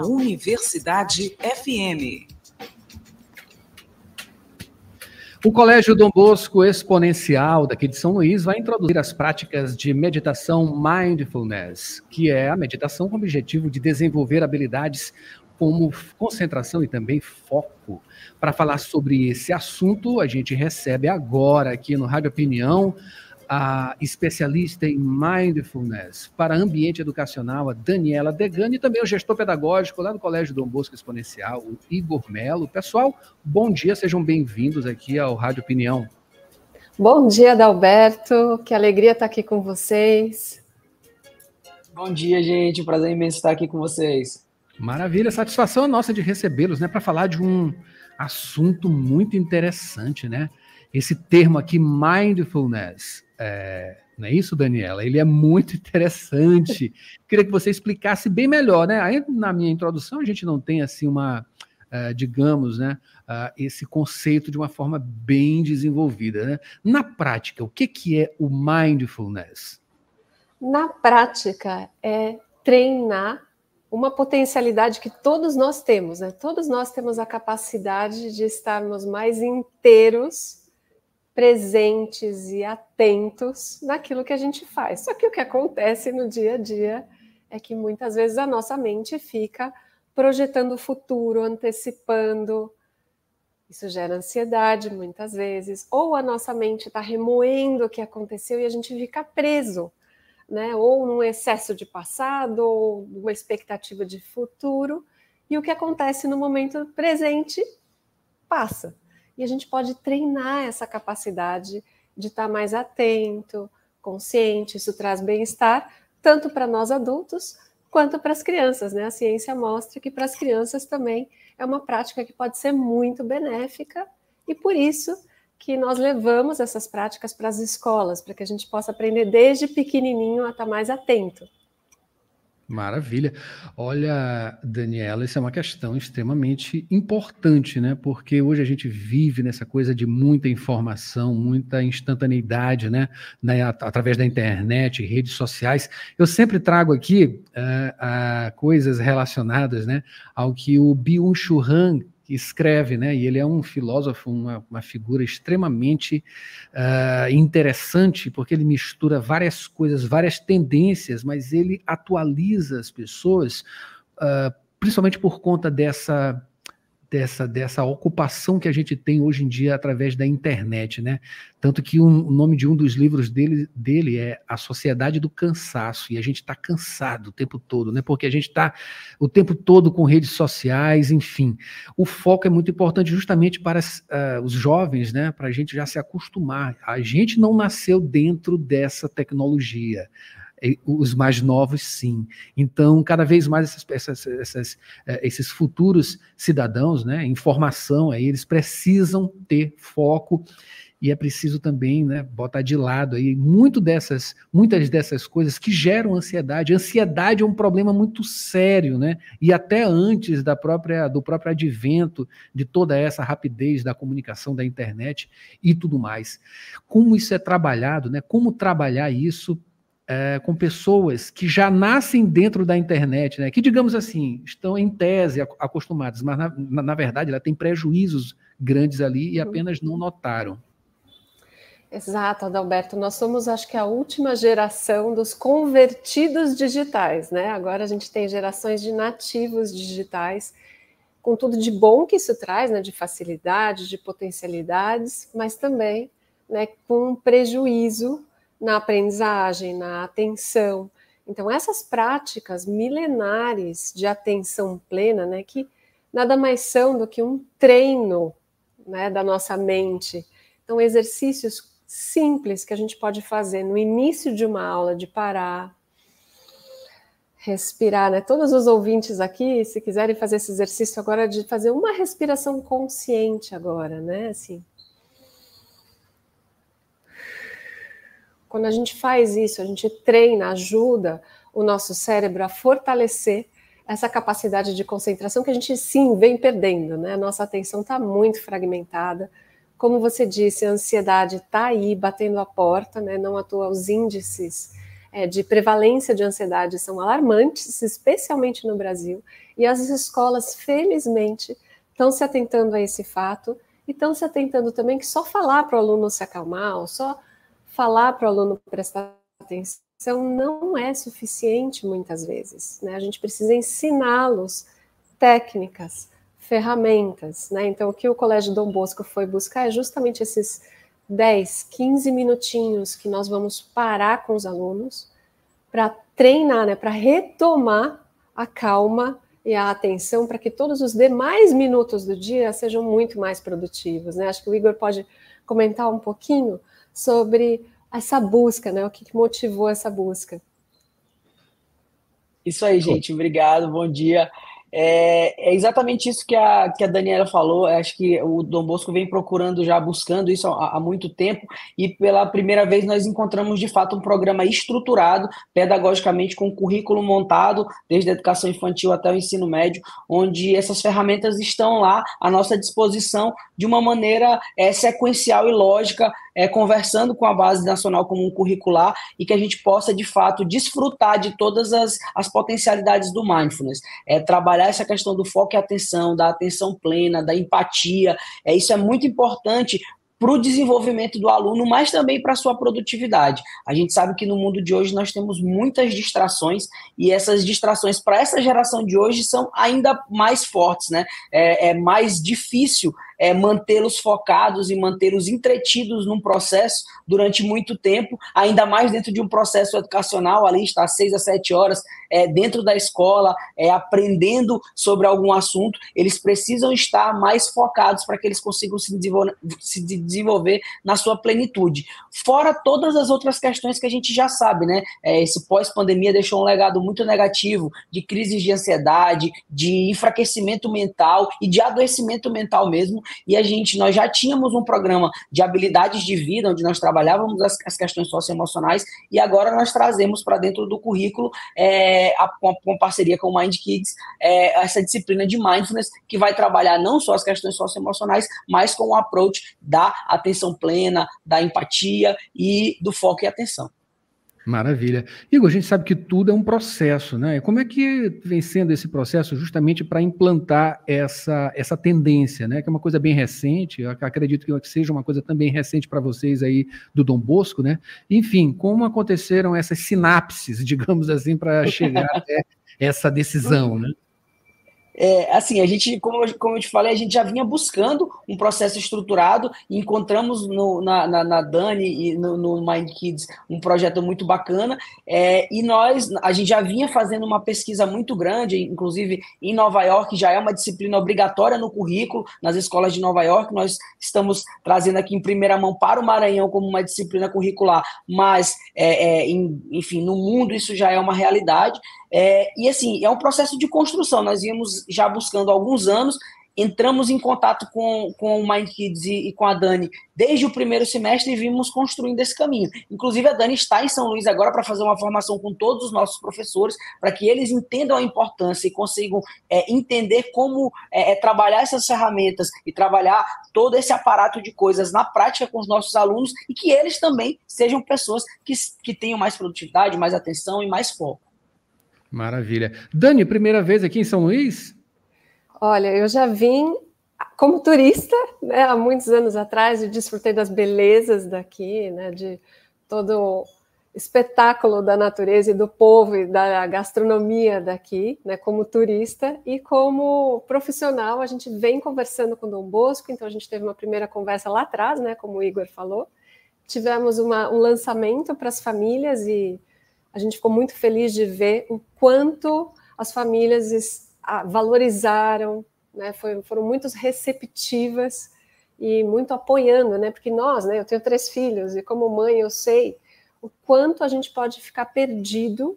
Universidade FM. O Colégio Dom Bosco Exponencial, daqui de São Luís, vai introduzir as práticas de meditação Mindfulness, que é a meditação com o objetivo de desenvolver habilidades como concentração e também foco. Para falar sobre esse assunto, a gente recebe agora aqui no Rádio Opinião a especialista em mindfulness para ambiente educacional, a Daniela Degani, e também o gestor pedagógico lá no Colégio Dom Bosco Exponencial, o Igor Melo. Pessoal, bom dia, sejam bem-vindos aqui ao Rádio Opinião. Bom dia, Dalberto, que alegria estar aqui com vocês. Bom dia, gente, prazer imenso estar aqui com vocês. Maravilha, satisfação nossa de recebê-los, né, para falar de um assunto muito interessante, né? Esse termo aqui, mindfulness, é, não é isso, Daniela? Ele é muito interessante. Queria que você explicasse bem melhor, né? Aí, na minha introdução, a gente não tem assim uma, uh, digamos, né, uh, esse conceito de uma forma bem desenvolvida. Né? Na prática, o que, que é o mindfulness? Na prática, é treinar uma potencialidade que todos nós temos, né? Todos nós temos a capacidade de estarmos mais inteiros presentes e atentos naquilo que a gente faz. Só que o que acontece no dia a dia é que muitas vezes a nossa mente fica projetando o futuro, antecipando. Isso gera ansiedade muitas vezes, ou a nossa mente está remoendo o que aconteceu e a gente fica preso, né? Ou num excesso de passado, ou uma expectativa de futuro, e o que acontece no momento presente passa. E a gente pode treinar essa capacidade de estar mais atento, consciente. Isso traz bem-estar tanto para nós adultos quanto para as crianças, né? A ciência mostra que para as crianças também é uma prática que pode ser muito benéfica e por isso que nós levamos essas práticas para as escolas, para que a gente possa aprender desde pequenininho a estar mais atento. Maravilha. Olha, Daniela, isso é uma questão extremamente importante, né? Porque hoje a gente vive nessa coisa de muita informação, muita instantaneidade, né? Através da internet, redes sociais. Eu sempre trago aqui uh, uh, coisas relacionadas, né, ao que o Byung-Chul Han escreve, né? E ele é um filósofo, uma, uma figura extremamente uh, interessante, porque ele mistura várias coisas, várias tendências, mas ele atualiza as pessoas, uh, principalmente por conta dessa dessa, dessa ocupação que a gente tem hoje em dia através da internet, né? Tanto que um, o nome de um dos livros dele, dele é A Sociedade do Cansaço, e a gente está cansado o tempo todo, né? Porque a gente está o tempo todo com redes sociais, enfim. O foco é muito importante justamente para uh, os jovens, né? Para a gente já se acostumar. A gente não nasceu dentro dessa tecnologia os mais novos, sim. Então, cada vez mais essas, essas, essas, é, esses futuros cidadãos, né, informação, aí, eles precisam ter foco e é preciso também né, botar de lado aí muito dessas, muitas dessas coisas que geram ansiedade. Ansiedade é um problema muito sério, né? E até antes da própria, do próprio advento de toda essa rapidez da comunicação da internet e tudo mais. Como isso é trabalhado, né? Como trabalhar isso é, com pessoas que já nascem dentro da internet, né, que, digamos assim, estão em tese acostumadas, mas na, na, na verdade ela tem prejuízos grandes ali e apenas não notaram. Exato, Adalberto. Nós somos, acho que, a última geração dos convertidos digitais, né? Agora a gente tem gerações de nativos digitais, com tudo de bom que isso traz, né? De facilidade, de potencialidades, mas também né, com prejuízo na aprendizagem, na atenção. Então, essas práticas milenares de atenção plena, né, que nada mais são do que um treino né, da nossa mente. Então, exercícios simples que a gente pode fazer no início de uma aula, de parar, respirar, né? Todos os ouvintes aqui, se quiserem fazer esse exercício agora, de fazer uma respiração consciente agora, né? Assim, Quando a gente faz isso, a gente treina, ajuda o nosso cérebro a fortalecer essa capacidade de concentração que a gente sim vem perdendo, né? A nossa atenção está muito fragmentada. Como você disse, a ansiedade está aí batendo a porta, né? Não à toa os índices é, de prevalência de ansiedade são alarmantes, especialmente no Brasil. E as escolas, felizmente, estão se atentando a esse fato e estão se atentando também que só falar para o aluno se acalmar, ou só falar para o aluno prestar atenção não é suficiente muitas vezes. Né? A gente precisa ensiná-los técnicas, ferramentas. Né? Então, o que o Colégio Dom Bosco foi buscar é justamente esses 10, 15 minutinhos que nós vamos parar com os alunos para treinar, né? para retomar a calma e a atenção para que todos os demais minutos do dia sejam muito mais produtivos. Né? Acho que o Igor pode comentar um pouquinho sobre essa busca, né? o que motivou essa busca. Isso aí, gente. Obrigado. Bom dia. É, é, exatamente isso que a, que a Daniela falou. Acho que o Dom Bosco vem procurando, já buscando isso há, há, muito tempo, e pela primeira vez nós encontramos de fato um programa estruturado, pedagogicamente, com currículo montado, desde a educação infantil até o ensino médio, onde essas ferramentas estão lá à nossa disposição de uma maneira é, sequencial e lógica, é, conversando com a base nacional comum curricular e que a gente possa, de fato, desfrutar de todas as, as potencialidades do mindfulness. É, trabalhar essa questão do foco e atenção, da atenção plena, da empatia. É, isso é muito importante para o desenvolvimento do aluno, mas também para a sua produtividade. A gente sabe que no mundo de hoje nós temos muitas distrações e essas distrações para essa geração de hoje são ainda mais fortes, né? É, é mais difícil é, mantê-los focados e mantê-los entretidos num processo durante muito tempo, ainda mais dentro de um processo educacional, ali está seis a sete horas é, dentro da escola, é, aprendendo sobre algum assunto, eles precisam estar mais focados para que eles consigam se desenvolver, se desenvolver na sua plenitude. Fora todas as outras questões que a gente já sabe, né? É, esse pós-pandemia deixou um legado muito negativo de crises de ansiedade, de enfraquecimento mental e de adoecimento mental mesmo, e a gente, nós já tínhamos um programa de habilidades de vida, onde nós trabalhávamos as, as questões socioemocionais, e agora nós trazemos para dentro do currículo, é, a, com, com parceria com o Mind Kids, é, essa disciplina de mindfulness, que vai trabalhar não só as questões socioemocionais, mas com o approach da atenção plena, da empatia e do foco e atenção. Maravilha. Igor, a gente sabe que tudo é um processo, né? Como é que vem sendo esse processo justamente para implantar essa, essa tendência, né? Que é uma coisa bem recente, eu acredito que seja uma coisa também recente para vocês aí do Dom Bosco, né? Enfim, como aconteceram essas sinapses, digamos assim, para chegar até essa decisão, né? É, assim, a gente, como, como eu te falei, a gente já vinha buscando um processo estruturado e encontramos no, na, na, na, Dani e no, no Mind Kids um projeto muito bacana. É, e nós, a gente já vinha fazendo uma pesquisa muito grande, inclusive em Nova York já é uma disciplina obrigatória no currículo, nas escolas de Nova York. Nós estamos trazendo aqui em primeira mão para o Maranhão como uma disciplina curricular, mas, é, é em, enfim, no mundo isso já é uma realidade. É, e assim, é um processo de construção. Nós íamos já buscando há alguns anos, entramos em contato com, com o Mind Kids e, e, com a Dani desde o primeiro semestre e vimos construindo esse caminho. Inclusive, a Dani está em São Luís agora para fazer uma formação com todos os nossos professores, para que eles entendam a importância e consigam é, entender como é, é, trabalhar essas ferramentas e trabalhar todo esse aparato de coisas na prática com os nossos alunos e que eles também sejam pessoas que, que tenham mais produtividade, mais atenção e mais foco. Maravilha. Dani, primeira vez aqui em São Luís? Olha, eu já vim como turista, né, há muitos anos atrás, e desfrutei das belezas daqui, né, de todo o espetáculo da natureza e do povo e da gastronomia daqui, né, como turista e como profissional, a gente vem conversando com Dom Bosco, então a gente teve uma primeira conversa lá atrás, né, como o Igor falou, tivemos uma, um lançamento para as famílias e a gente ficou muito feliz de ver o quanto as famílias valorizaram, né, foram muito receptivas e muito apoiando, né, porque nós, né, eu tenho três filhos e como mãe eu sei o quanto a gente pode ficar perdido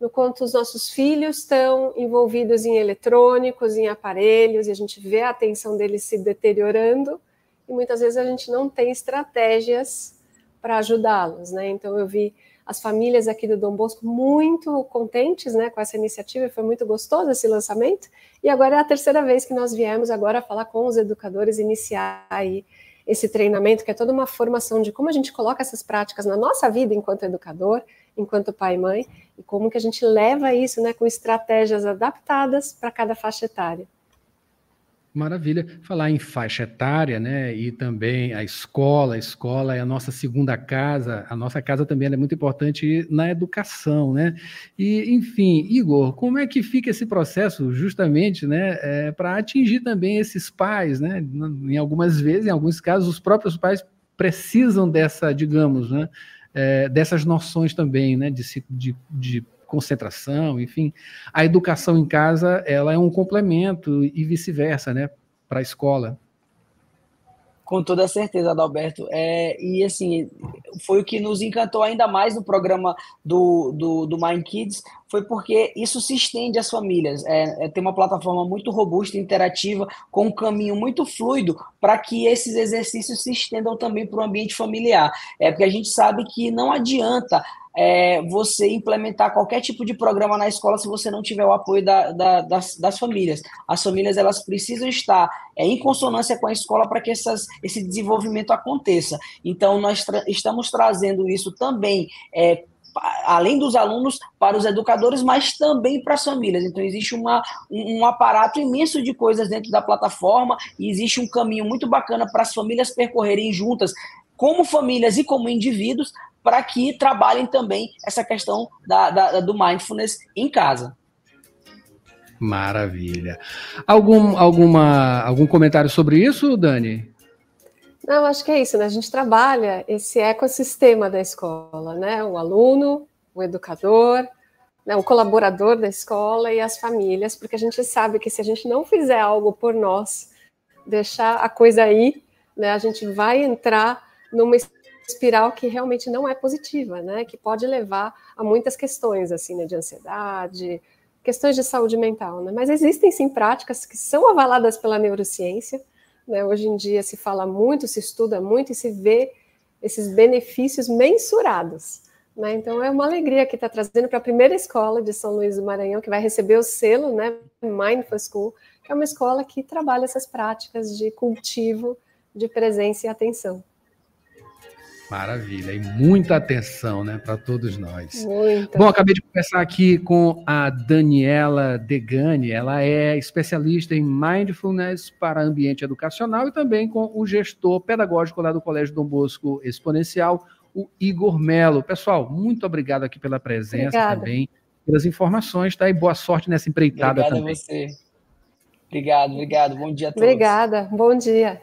no quanto os nossos filhos estão envolvidos em eletrônicos, em aparelhos, e a gente vê a atenção deles se deteriorando, e muitas vezes a gente não tem estratégias para ajudá-los, né? Então eu vi as famílias aqui do Dom Bosco muito contentes né, com essa iniciativa, foi muito gostoso esse lançamento. E agora é a terceira vez que nós viemos agora falar com os educadores, iniciar aí esse treinamento, que é toda uma formação de como a gente coloca essas práticas na nossa vida enquanto educador, enquanto pai e mãe, e como que a gente leva isso né, com estratégias adaptadas para cada faixa etária. Maravilha. Falar em faixa etária, né? E também a escola. A escola é a nossa segunda casa. A nossa casa também é muito importante na educação, né? E, enfim, Igor, como é que fica esse processo, justamente, né? É, para atingir também esses pais, né? Em algumas vezes, em alguns casos, os próprios pais precisam dessa, digamos, né? É, dessas noções também, né? De, de, de concentração, enfim. A educação em casa, ela é um complemento e vice-versa, né, para a escola. Com toda certeza, Adalberto. É, e assim, foi o que nos encantou ainda mais no programa do, do, do Mind Kids, foi porque isso se estende às famílias. É, é tem uma plataforma muito robusta, interativa, com um caminho muito fluido para que esses exercícios se estendam também para o ambiente familiar. É porque a gente sabe que não adianta é, você implementar qualquer tipo de programa na escola se você não tiver o apoio da, da, das, das, famílias. As famílias elas precisam estar é, em consonância com a escola para que essas, esse desenvolvimento aconteça. Então, nós tra estamos trazendo isso também. É, além dos alunos, para os educadores, mas também para as famílias. Então, existe uma, um, aparato imenso de coisas dentro da plataforma e existe um caminho muito bacana para as famílias percorrerem juntas, como famílias e como indivíduos, para que trabalhem também essa questão da, da, do mindfulness em casa. Maravilha. Algum, alguma, algum comentário sobre isso, Dani? Não, acho que é isso, né? A gente trabalha esse ecossistema da escola, né? O aluno, o educador, né? o colaborador da escola e as famílias, porque a gente sabe que se a gente não fizer algo por nós, deixar a coisa aí, né? A gente vai entrar numa espiral que realmente não é positiva, né? Que pode levar a muitas questões, assim, né? De ansiedade, questões de saúde mental, né? Mas existem sim práticas que são avaladas pela neurociência, né? Hoje em dia se fala muito, se estuda muito e se vê esses benefícios mensurados. Né? Então é uma alegria que está trazendo para a primeira escola de São Luís do Maranhão, que vai receber o selo né, Mindful School, que é uma escola que trabalha essas práticas de cultivo de presença e atenção. Maravilha, e muita atenção, né, para todos nós. Muito. Bom, acabei de conversar aqui com a Daniela Degani, ela é especialista em mindfulness para ambiente educacional e também com o gestor pedagógico lá do Colégio Dom Bosco Exponencial, o Igor Melo. Pessoal, muito obrigado aqui pela presença Obrigada. também, pelas informações, tá? E boa sorte nessa empreitada Obrigado também. Obrigado a você. Obrigado, obrigado. Bom dia a todos. Obrigada, bom dia.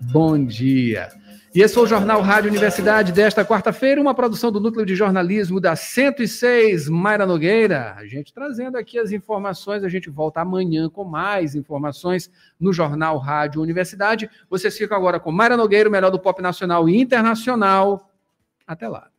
Bom dia. E esse foi o Jornal Rádio Universidade desta quarta-feira, uma produção do Núcleo de Jornalismo da 106, Mayra Nogueira. A gente trazendo aqui as informações, a gente volta amanhã com mais informações no Jornal Rádio Universidade. Vocês ficam agora com Mayra Nogueira, o melhor do pop nacional e internacional. Até lá.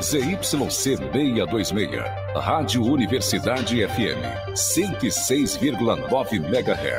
ZYC 626, Rádio Universidade FM, 106,9 MHz.